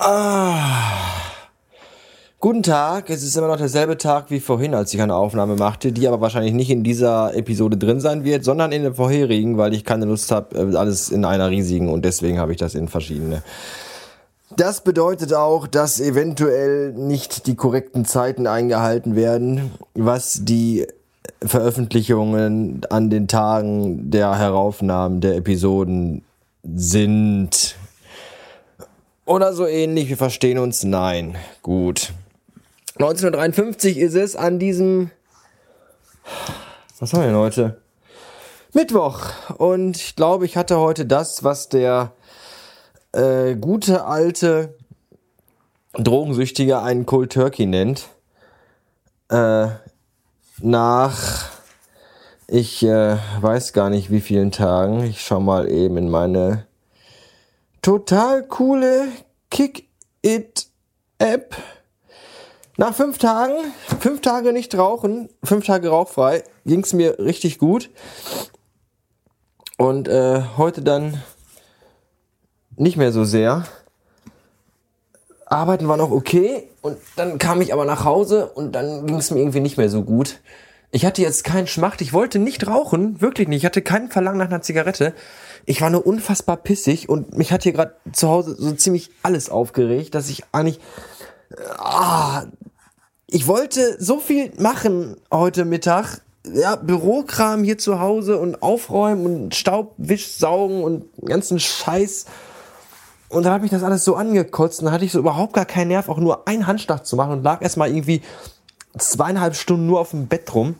Ah. Guten Tag, es ist immer noch derselbe Tag wie vorhin, als ich eine Aufnahme machte, die aber wahrscheinlich nicht in dieser Episode drin sein wird, sondern in der vorherigen, weil ich keine Lust habe, äh, alles in einer riesigen und deswegen habe ich das in verschiedene. Das bedeutet auch, dass eventuell nicht die korrekten Zeiten eingehalten werden, was die Veröffentlichungen an den Tagen der Heraufnahmen der Episoden sind. Oder so ähnlich, wir verstehen uns, nein. Gut. 1953 ist es an diesem, was haben wir denn heute? Mittwoch. Und ich glaube, ich hatte heute das, was der äh, gute alte Drogensüchtige einen Cold Turkey nennt. Äh, nach, ich äh, weiß gar nicht wie vielen Tagen. Ich schau mal eben in meine total coole Kick It App. Nach fünf Tagen, fünf Tage nicht rauchen, fünf Tage rauchfrei, ging es mir richtig gut. Und äh, heute dann nicht mehr so sehr. Arbeiten war noch okay und dann kam ich aber nach Hause und dann ging es mir irgendwie nicht mehr so gut. Ich hatte jetzt keinen Schmacht, ich wollte nicht rauchen, wirklich nicht. Ich hatte keinen Verlangen nach einer Zigarette. Ich war nur unfassbar pissig und mich hat hier gerade zu Hause so ziemlich alles aufgeregt, dass ich eigentlich ah, ich wollte so viel machen heute Mittag. Ja, Bürokram hier zu Hause und aufräumen und Staubwisch saugen und ganzen Scheiß. Und dann hat mich das alles so angekotzt und dann hatte ich so überhaupt gar keinen Nerv, auch nur einen Handschlag zu machen und lag erstmal irgendwie zweieinhalb Stunden nur auf dem Bett rum.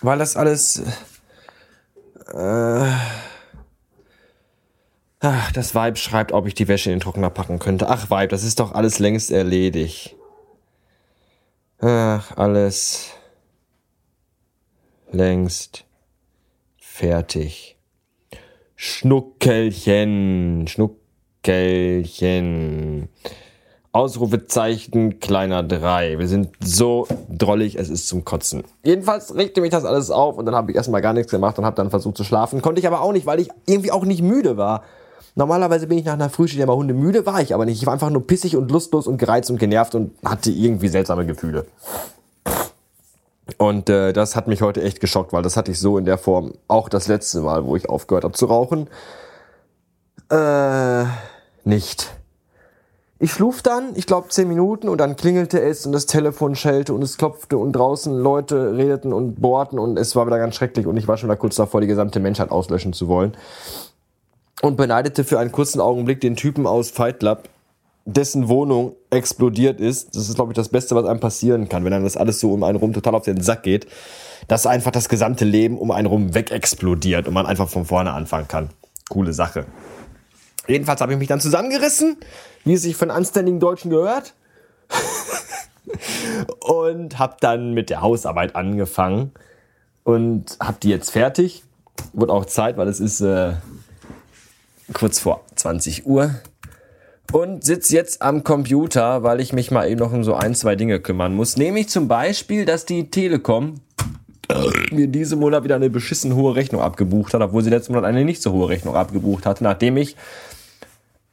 Weil das alles. Äh, ach, das Weib schreibt, ob ich die Wäsche in den Trockner packen könnte. Ach, Weib, das ist doch alles längst erledigt. Ach, alles längst fertig. Schnuckelchen, Schnuckelchen. Ausrufezeichen kleiner 3. Wir sind so drollig, es ist zum Kotzen. Jedenfalls regte mich das alles auf und dann habe ich erstmal gar nichts gemacht und habe dann versucht zu schlafen. Konnte ich aber auch nicht, weil ich irgendwie auch nicht müde war. Normalerweise bin ich nach einer Frühschicht immer Hunde müde, war ich aber nicht. Ich war einfach nur pissig und lustlos und gereizt und genervt und hatte irgendwie seltsame Gefühle. Und äh, das hat mich heute echt geschockt, weil das hatte ich so in der Form auch das letzte Mal, wo ich aufgehört habe zu rauchen. Äh, nicht. Ich schluf dann, ich glaube, zehn Minuten und dann klingelte es und das Telefon schellte und es klopfte und draußen Leute redeten und bohrten und es war wieder ganz schrecklich und ich war schon da kurz davor, die gesamte Menschheit auslöschen zu wollen und beneidete für einen kurzen Augenblick den Typen aus Fight Club, dessen Wohnung explodiert ist. Das ist, glaube ich, das Beste, was einem passieren kann, wenn einem das alles so um einen rum total auf den Sack geht, dass einfach das gesamte Leben um einen rum wegexplodiert und man einfach von vorne anfangen kann. Coole Sache. Jedenfalls habe ich mich dann zusammengerissen, wie es sich von anständigen Deutschen gehört. und habe dann mit der Hausarbeit angefangen und habe die jetzt fertig. Wurde auch Zeit, weil es ist äh, kurz vor 20 Uhr und sitze jetzt am Computer, weil ich mich mal eben noch um so ein, zwei Dinge kümmern muss. Nämlich zum Beispiel, dass die Telekom mir diesen Monat wieder eine beschissen hohe Rechnung abgebucht hat, obwohl sie letzten Monat eine nicht so hohe Rechnung abgebucht hatte, nachdem ich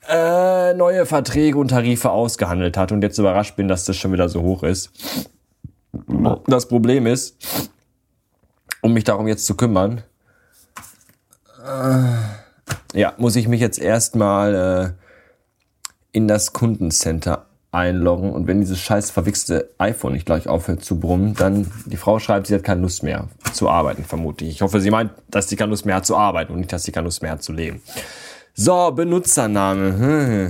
äh, neue Verträge und Tarife ausgehandelt hatte und jetzt überrascht bin, dass das schon wieder so hoch ist. Das Problem ist, um mich darum jetzt zu kümmern, äh, ja, muss ich mich jetzt erstmal äh, in das Kundencenter einloggen und wenn dieses scheiß verwichste iPhone nicht gleich aufhört zu brummen, dann die Frau schreibt, sie hat keine Lust mehr zu arbeiten, vermute ich. Ich hoffe, sie meint, dass sie keine Lust mehr hat zu arbeiten und nicht, dass sie keine Lust mehr hat zu leben. So, Benutzername.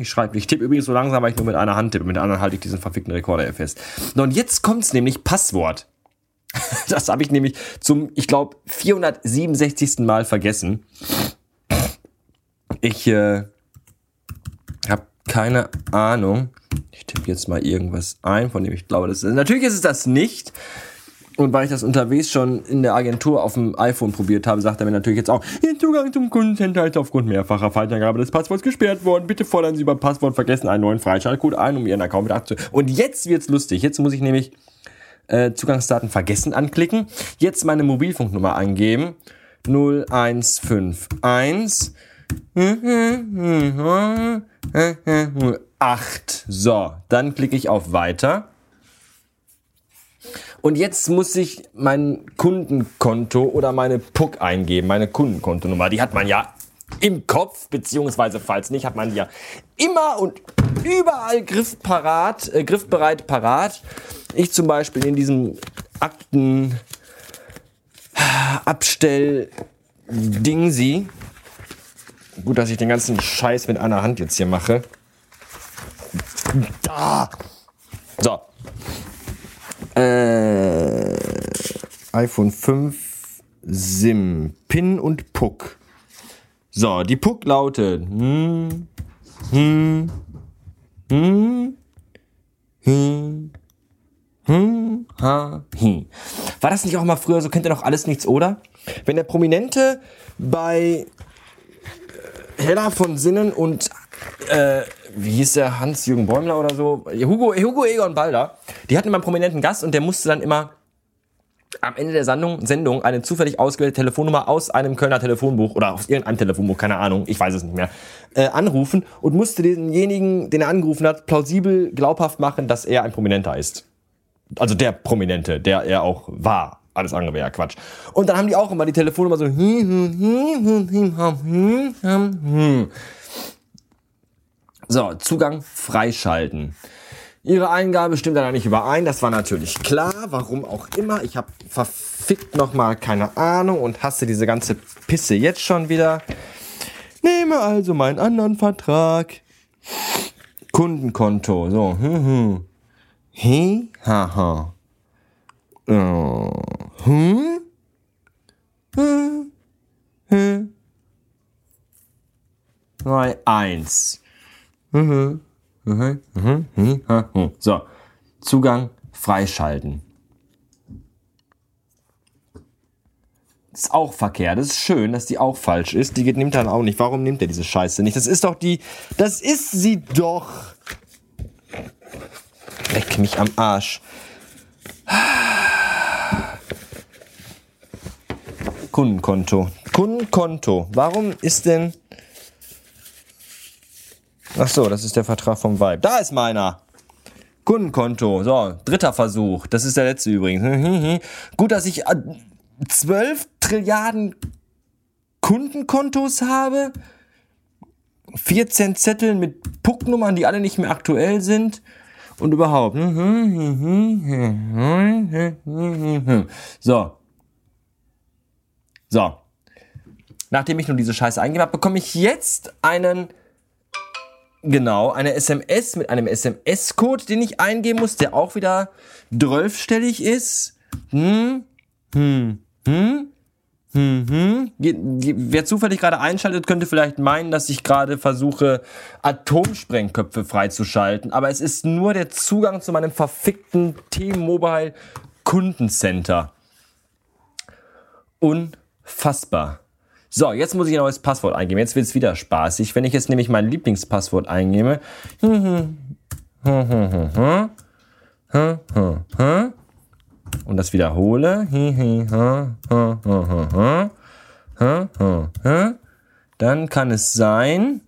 Ich schreibe, ich tippe übrigens so langsam, weil ich nur mit einer Hand tippe. Mit der anderen halte ich diesen verfickten Rekorder hier fest. und jetzt kommt's nämlich Passwort. Das habe ich nämlich zum, ich glaube, 467. Mal vergessen. Ich äh, keine Ahnung. Ich tippe jetzt mal irgendwas ein, von dem ich glaube, das ist. Natürlich ist es das nicht. Und weil ich das unterwegs schon in der Agentur auf dem iPhone probiert habe, sagt er mir natürlich jetzt auch, Ihr Zugang zum Kundencenter ist aufgrund mehrfacher Faltangabe des Passworts gesperrt worden. Bitte fordern Sie beim Passwort vergessen einen neuen Freischaltcode ein, um Ihren Account wieder abzuschließen. Und jetzt wird's lustig. Jetzt muss ich nämlich äh, Zugangsdaten vergessen anklicken. Jetzt meine Mobilfunknummer angeben. 0151 Acht. So, dann klicke ich auf Weiter. Und jetzt muss ich mein Kundenkonto oder meine PUC eingeben, meine Kundenkontonummer. Die hat man ja im Kopf, beziehungsweise falls nicht, hat man die ja immer und überall griffparat, äh, griffbereit parat. Ich zum Beispiel in diesem Akten Abstell Dingsi. Gut, dass ich den ganzen Scheiß mit einer Hand jetzt hier mache. Da. So. Äh, iPhone 5 SIM, PIN und PUC. So, die PUC lautet. Hm, hm, hm, hm, hm, ha, hm. War das nicht auch mal früher so? Kennt ihr noch alles nichts, oder? Wenn der Prominente bei Hella von Sinnen und äh, wie hieß der Hans-Jürgen Bäumler oder so? Hugo, Hugo Egon Balder. Die hatten immer einen prominenten Gast und der musste dann immer am Ende der Sendung, Sendung eine zufällig ausgewählte Telefonnummer aus einem Kölner Telefonbuch oder aus irgendeinem Telefonbuch, keine Ahnung, ich weiß es nicht mehr, äh, anrufen und musste denjenigen, den er angerufen hat, plausibel glaubhaft machen, dass er ein Prominenter ist. Also der Prominente, der er auch war. Alles andere wäre ja Quatsch. Und dann haben die auch immer die Telefonnummer so. So, Zugang freischalten. Ihre Eingabe stimmt da nicht überein, das war natürlich klar, warum auch immer. Ich habe verfickt nochmal keine Ahnung und hasse diese ganze Pisse jetzt schon wieder. Nehme also meinen anderen Vertrag. Kundenkonto, so. Hm, hm. He, haha. Uh, hm? 2, 1. Mhm. Mhm. Mhm. Mhm. So, Zugang freischalten. Ist auch verkehrt. Das ist schön, dass die auch falsch ist. Die nimmt dann auch nicht. Warum nimmt er diese Scheiße nicht? Das ist doch die. Das ist sie doch. Leck mich am Arsch. Kundenkonto. Kundenkonto. Warum ist denn. Ach so, das ist der Vertrag vom Vibe. Da ist meiner. Kundenkonto. So, dritter Versuch. Das ist der letzte übrigens. Gut, dass ich 12 äh, Trilliarden Kundenkontos habe. 14 Zetteln mit Pucknummern, die alle nicht mehr aktuell sind. Und überhaupt. So. So. Nachdem ich nun diese Scheiße eingegeben habe, bekomme ich jetzt einen, genau, eine SMS mit einem SMS-Code, den ich eingeben muss, der auch wieder zwölfstellig ist. Hm, hm, hm, hm, hm. Wer zufällig gerade einschaltet, könnte vielleicht meinen, dass ich gerade versuche, Atomsprengköpfe freizuschalten. Aber es ist nur der Zugang zu meinem verfickten T-Mobile Kundencenter. Und Fassbar. So, jetzt muss ich ein neues Passwort eingeben. Jetzt wird es wieder spaßig. Wenn ich jetzt nämlich mein Lieblingspasswort eingebe. Und das wiederhole. Dann kann es sein.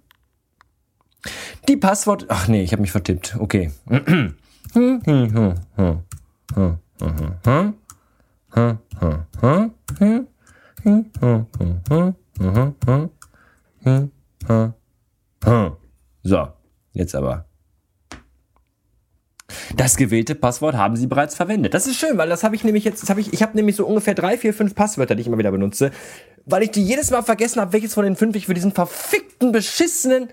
Die Passwort. Ach nee, ich habe mich vertippt. Okay. So, jetzt aber. Das gewählte Passwort haben Sie bereits verwendet. Das ist schön, weil das habe ich nämlich jetzt, das habe ich, ich habe nämlich so ungefähr drei, vier, fünf Passwörter, die ich immer wieder benutze, weil ich die jedes Mal vergessen habe, welches von den fünf ich für diesen verfickten, beschissenen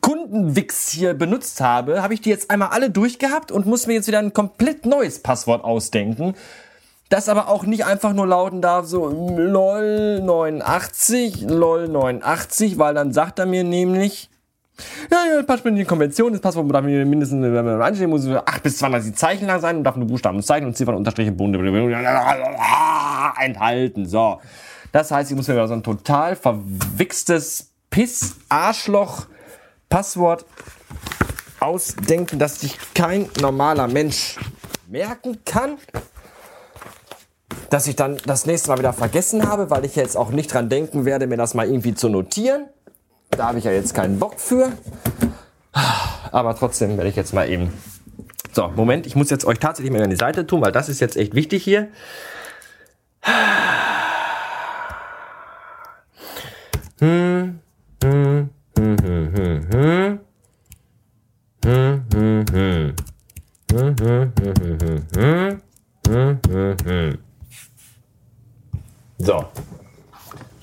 Kundenwix hier benutzt habe, habe ich die jetzt einmal alle durchgehabt und muss mir jetzt wieder ein komplett neues Passwort ausdenken das aber auch nicht einfach nur lauten darf, so lol 89, lol 89, weil dann sagt er mir nämlich, ja, ja, passt in die Konvention, das Passwort darf mindestens, wenn man einstellen muss, 8 bis 32 Zeichen lang sein und darf nur Buchstaben und Zeichen und Ziffern, Unterstriche, Bunde enthalten. So. Das heißt, ich muss mir so ein total verwichstes Piss-Arschloch-Passwort ausdenken, das sich kein normaler Mensch merken kann. Dass ich dann das nächste Mal wieder vergessen habe, weil ich jetzt auch nicht dran denken werde, mir das mal irgendwie zu notieren. Da habe ich ja jetzt keinen Bock für. Aber trotzdem werde ich jetzt mal eben. So, Moment, ich muss jetzt euch tatsächlich mal an die Seite tun, weil das ist jetzt echt wichtig hier. Hm,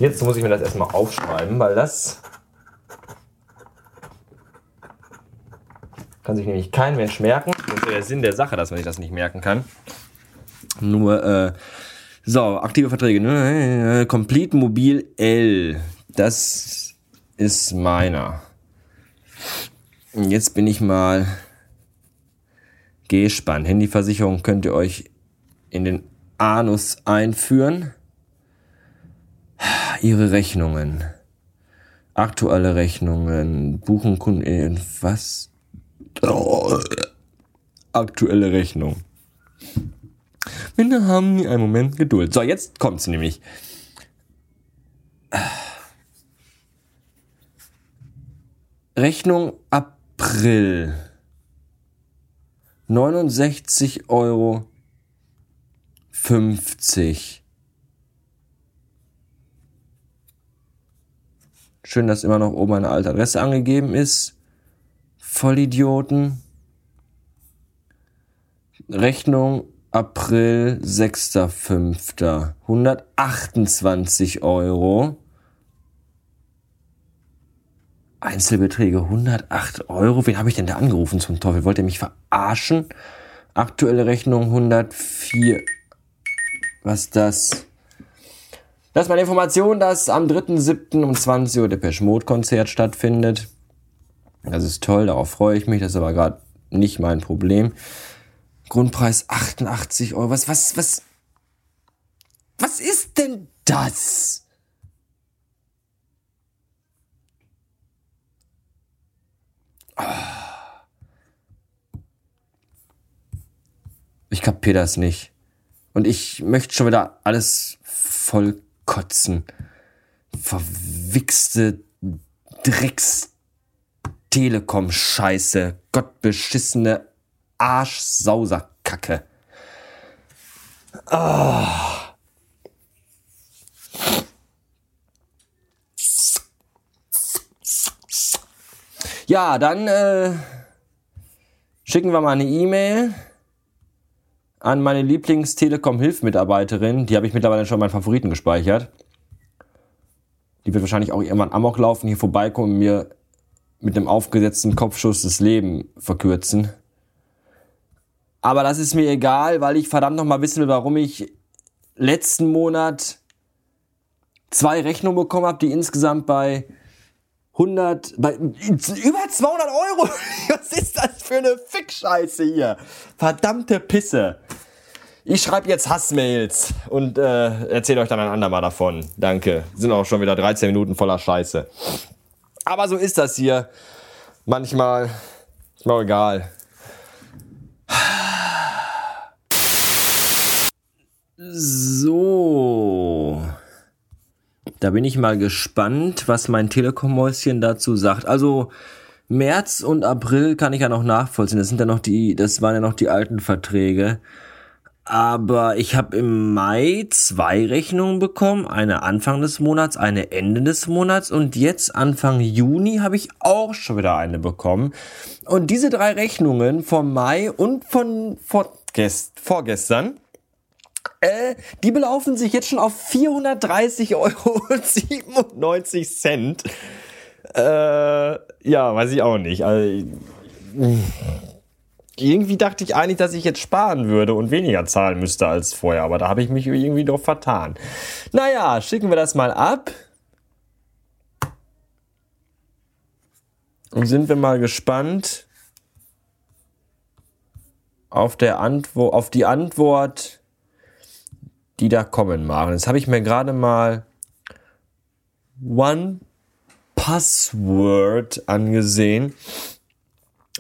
Jetzt muss ich mir das erstmal aufschreiben, weil das kann sich nämlich kein Mensch merken. Das ist der Sinn der Sache, dass man sich das nicht merken kann. Nur, äh, so, aktive Verträge. Ne? Complete Mobil L. Das ist meiner. Jetzt bin ich mal gespannt. Handyversicherung könnt ihr euch in den Anus einführen. Ihre Rechnungen. Aktuelle Rechnungen. Buchen Kunden. Was? Oh. Aktuelle Rechnung. Wir haben einen Moment Geduld. So, jetzt kommt's nämlich. Rechnung April. 69 Euro 50. Schön, dass immer noch oben eine alte Adresse angegeben ist. Vollidioten. Rechnung April 6.5. 128 Euro. Einzelbeträge 108 Euro. Wen habe ich denn da angerufen zum Teufel? Wollt ihr mich verarschen? Aktuelle Rechnung 104. Was ist das? Das ist meine Information, dass am 3.7. um 20 Uhr der Peschmod-Konzert stattfindet. Das ist toll, darauf freue ich mich. Das ist aber gerade nicht mein Problem. Grundpreis 88 Euro. Was, was, was? Was ist denn das? Ich kapier das nicht. Und ich möchte schon wieder alles voll kotzen. Verwichste Drecks Telekom Scheiße, gottbeschissene Arschsauserkacke. Ah. Ja, dann äh, schicken wir mal eine E-Mail an meine Lieblings-Telekom-Hilf-Mitarbeiterin. Die habe ich mittlerweile schon meinen Favoriten gespeichert. Die wird wahrscheinlich auch irgendwann Amok laufen, hier vorbeikommen und mir mit einem aufgesetzten Kopfschuss das Leben verkürzen. Aber das ist mir egal, weil ich verdammt noch mal wissen will, warum ich letzten Monat zwei Rechnungen bekommen habe, die insgesamt bei 100, bei über 200 Euro. Was ist das für eine Fickscheiße hier? Verdammte Pisse. Ich schreibe jetzt Hassmails und äh, erzähle euch dann ein andermal davon. Danke. Sind auch schon wieder 13 Minuten voller Scheiße. Aber so ist das hier. Manchmal ist mir auch egal. So. Da bin ich mal gespannt, was mein Telekom-Mäuschen dazu sagt. Also März und April kann ich ja noch nachvollziehen. Das sind ja noch die, das waren ja noch die alten Verträge. Aber ich habe im Mai zwei Rechnungen bekommen, eine Anfang des Monats, eine Ende des Monats und jetzt Anfang Juni habe ich auch schon wieder eine bekommen. Und diese drei Rechnungen vom Mai und von vorgestern äh, die belaufen sich jetzt schon auf 430 Euro und 97 Cent. Äh, ja, weiß ich auch nicht. Also, irgendwie dachte ich eigentlich, dass ich jetzt sparen würde und weniger zahlen müsste als vorher, aber da habe ich mich irgendwie doch vertan. Naja, schicken wir das mal ab. Und sind wir mal gespannt auf, der Antwo auf die Antwort die da kommen, Maren. Jetzt habe ich mir gerade mal One Password angesehen.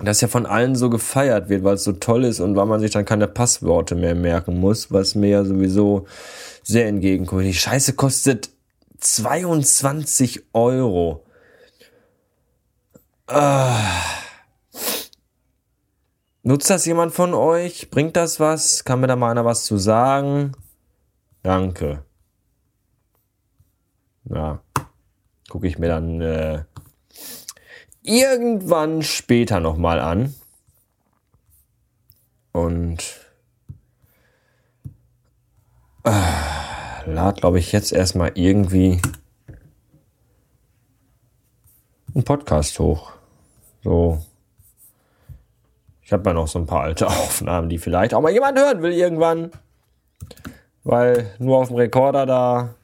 Das ja von allen so gefeiert wird, weil es so toll ist und weil man sich dann keine Passworte mehr merken muss, was mir ja sowieso sehr entgegenkommt. Die Scheiße kostet 22 Euro. Ah. Nutzt das jemand von euch? Bringt das was? Kann mir da mal einer was zu sagen? Danke. Ja. Gucke ich mir dann äh, irgendwann später nochmal an. Und äh, lad, glaube ich, jetzt erstmal irgendwie einen Podcast hoch. So. Ich habe ja noch so ein paar alte Aufnahmen, die vielleicht auch mal jemand hören will irgendwann. Weil nur auf dem Rekorder da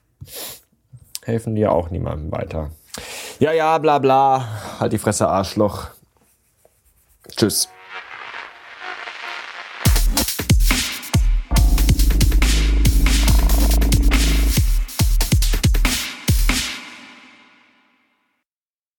helfen die auch niemandem weiter. Ja, ja, bla bla. Halt die Fresse, Arschloch. Tschüss.